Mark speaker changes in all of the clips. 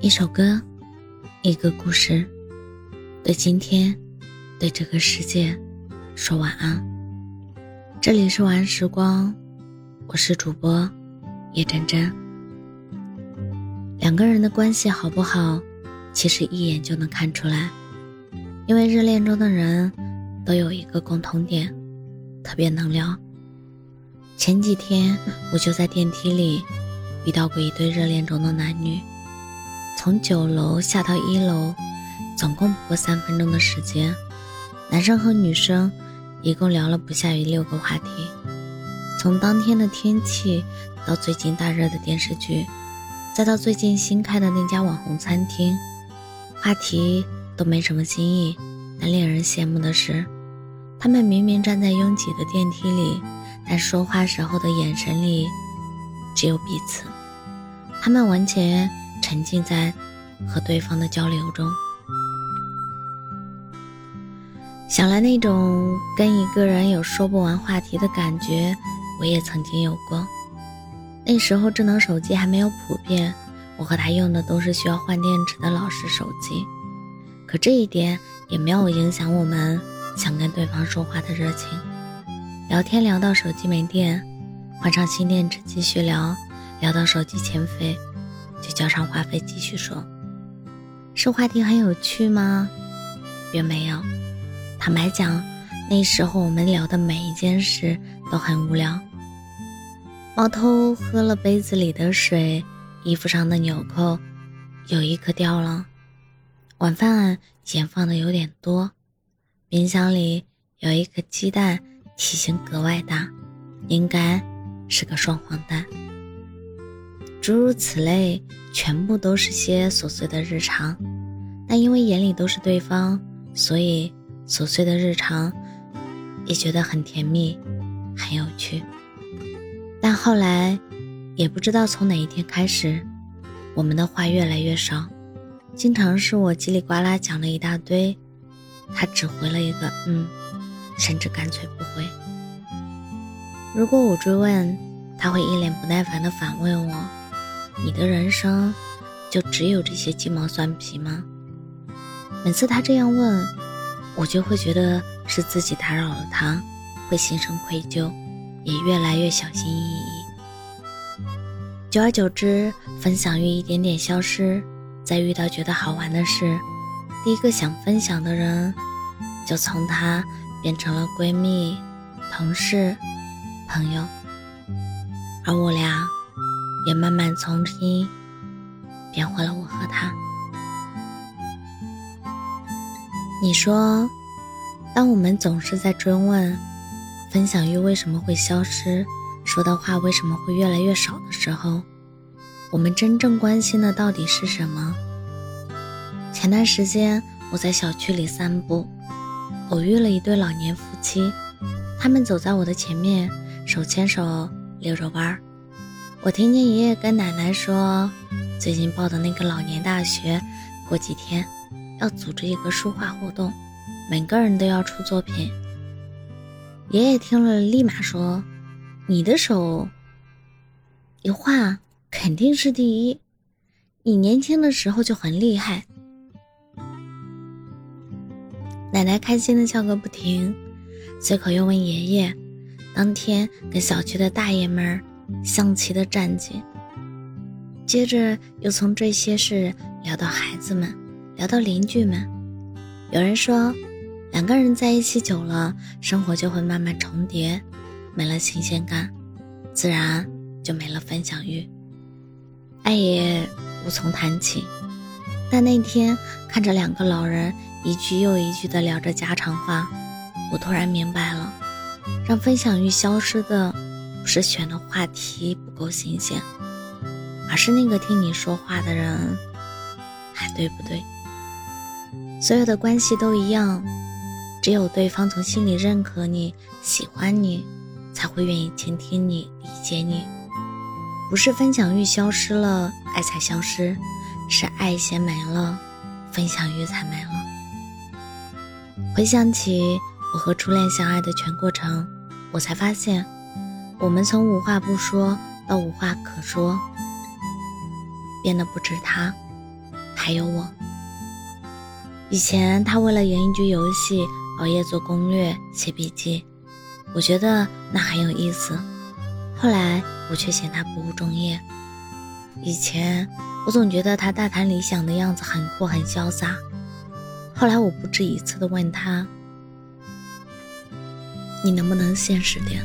Speaker 1: 一首歌，一个故事，对今天，对这个世界，说晚安。这里是晚安时光，我是主播叶真真。两个人的关系好不好，其实一眼就能看出来，因为热恋中的人都有一个共同点，特别能聊。前几天我就在电梯里遇到过一对热恋中的男女。从九楼下到一楼，总共不过三分钟的时间，男生和女生一共聊了不下于六个话题，从当天的天气到最近大热的电视剧，再到最近新开的那家网红餐厅，话题都没什么新意。但令人羡慕的是，他们明明站在拥挤的电梯里，但说话时候的眼神里只有彼此，他们完全。沉浸在和对方的交流中，想来那种跟一个人有说不完话题的感觉，我也曾经有过。那时候智能手机还没有普遍，我和他用的都是需要换电池的老式手机。可这一点也没有影响我们想跟对方说话的热情。聊天聊到手机没电，换上新电池继续聊，聊到手机欠费。就交上话费继续说，是话题很有趣吗？并没有。坦白讲，那时候我们聊的每一件事都很无聊。猫偷喝了杯子里的水，衣服上的纽扣有一颗掉了。晚饭盐放的有点多，冰箱里有一颗鸡蛋，体型格外大，应该是个双黄蛋。诸如此类，全部都是些琐碎的日常，但因为眼里都是对方，所以琐碎的日常也觉得很甜蜜，很有趣。但后来，也不知道从哪一天开始，我们的话越来越少，经常是我叽里呱啦讲了一大堆，他只回了一个“嗯”，甚至干脆不回。如果我追问，他会一脸不耐烦地反问我。你的人生就只有这些鸡毛蒜皮吗？每次他这样问，我就会觉得是自己打扰了他，会心生愧疚，也越来越小心翼翼。久而久之，分享欲一点点消失。再遇到觉得好玩的事，第一个想分享的人，就从他变成了闺蜜、同事、朋友，而我俩。也慢慢从新变回了我和他。你说，当我们总是在追问分享欲为什么会消失，说的话为什么会越来越少的时候，我们真正关心的到底是什么？前段时间我在小区里散步，偶遇了一对老年夫妻，他们走在我的前面，手牵手遛着弯儿。我听见爷爷跟奶奶说，最近报的那个老年大学，过几天要组织一个书画活动，每个人都要出作品。爷爷听了，立马说：“你的手一画肯定是第一，你年轻的时候就很厉害。”奶奶开心的笑个不停，随口又问爷爷：“当天跟小区的大爷们儿。”象棋的战绩，接着又从这些事聊到孩子们，聊到邻居们。有人说，两个人在一起久了，生活就会慢慢重叠，没了新鲜感，自然就没了分享欲，爱也无从谈起。但那天看着两个老人一句又一句的聊着家常话，我突然明白了，让分享欲消失的。不是选的话题不够新鲜，而是那个听你说话的人还对不对？所有的关系都一样，只有对方从心里认可你、喜欢你，才会愿意倾听你、理解你。不是分享欲消失了，爱才消失，是爱先没了，分享欲才没了。回想起我和初恋相爱的全过程，我才发现。我们从无话不说到无话可说，变得不止他，还有我。以前他为了赢一局游戏熬夜做攻略、写笔记，我觉得那很有意思。后来我却嫌他不务正业。以前我总觉得他大谈理想的样子很酷很潇洒。后来我不止一次的问他：“你能不能现实点？”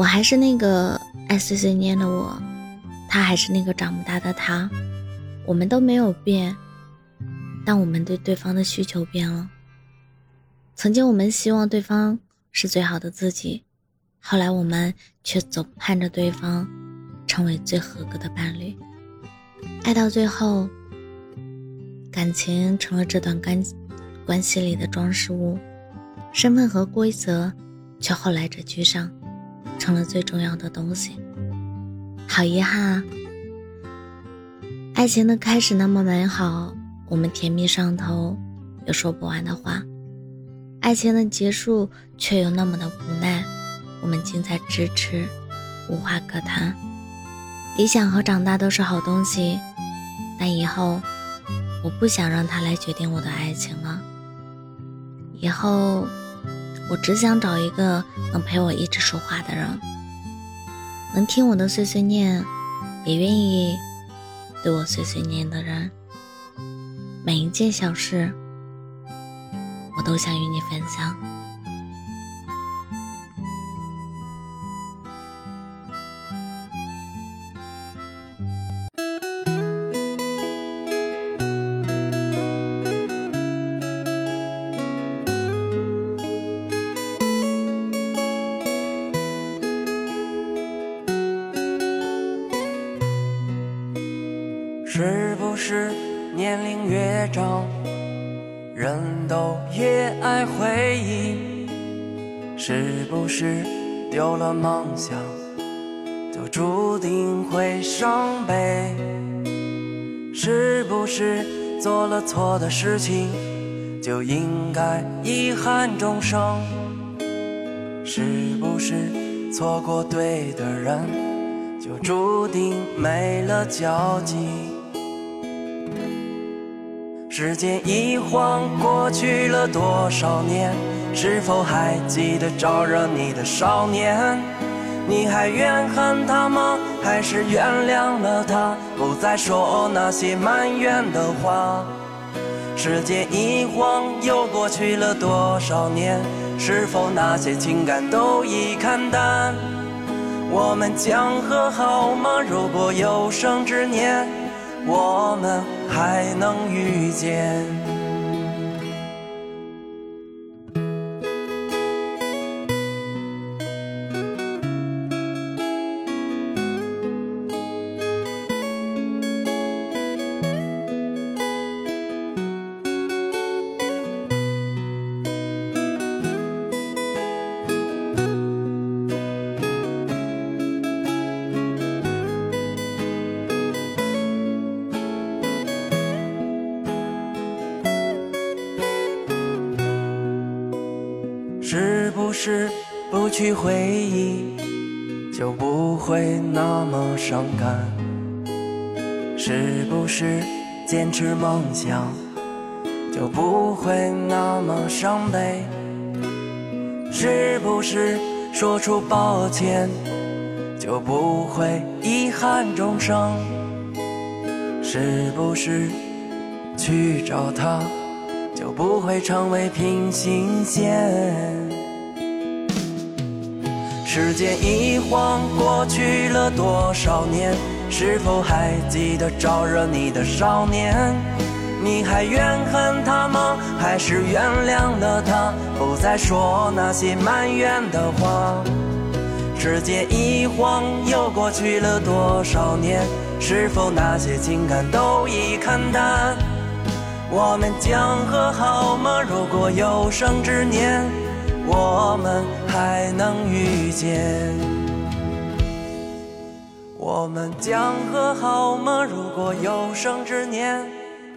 Speaker 1: 我还是那个爱碎碎念的我，他还是那个长不大的他，我们都没有变。但我们对对方的需求变了。曾经我们希望对方是最好的自己，后来我们却总盼着对方成为最合格的伴侣。爱到最后，感情成了这段关关系里的装饰物，身份和规则却后来者居上，成了最重要的东西。好遗憾啊！爱情的开始那么美好。我们甜蜜上头，有说不完的话；爱情的结束却又那么的无奈，我们近在咫尺，无话可谈。理想和长大都是好东西，但以后我不想让他来决定我的爱情了。以后我只想找一个能陪我一直说话的人，能听我的碎碎念，也愿意对我碎碎念的人。每一件小事，我都想与你分享。
Speaker 2: 龄越长，人都越爱回忆。是不是丢了梦想，就注定会伤悲？是不是做了错的事情，就应该遗憾终生？是不是错过对的人，就注定没了交集？时间一晃过去了多少年？是否还记得招惹你的少年？你还怨恨他吗？还是原谅了他，不再说那些埋怨的话？时间一晃又过去了多少年？是否那些情感都已看淡？我们将和好吗？如果有生之年，我们还能遇见。是不去回忆，就不会那么伤感？是不是坚持梦想，就不会那么伤悲？是不是说出抱歉，就不会遗憾终生？是不是去找他？就不会成为平行线。时间一晃过去了多少年？是否还记得招惹你的少年？你还怨恨他吗？还是原谅了他，不再说那些埋怨的话？时间一晃又过去了多少年？是否那些情感都已看淡？我们将和好吗？如果有生之年，我们还能遇见。我们讲和好吗？如果有生之年，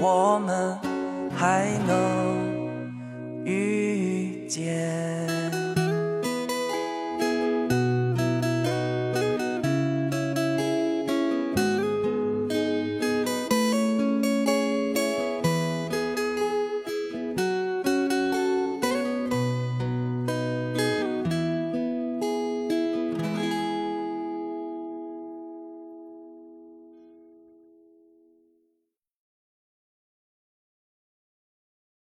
Speaker 2: 我们还能遇见。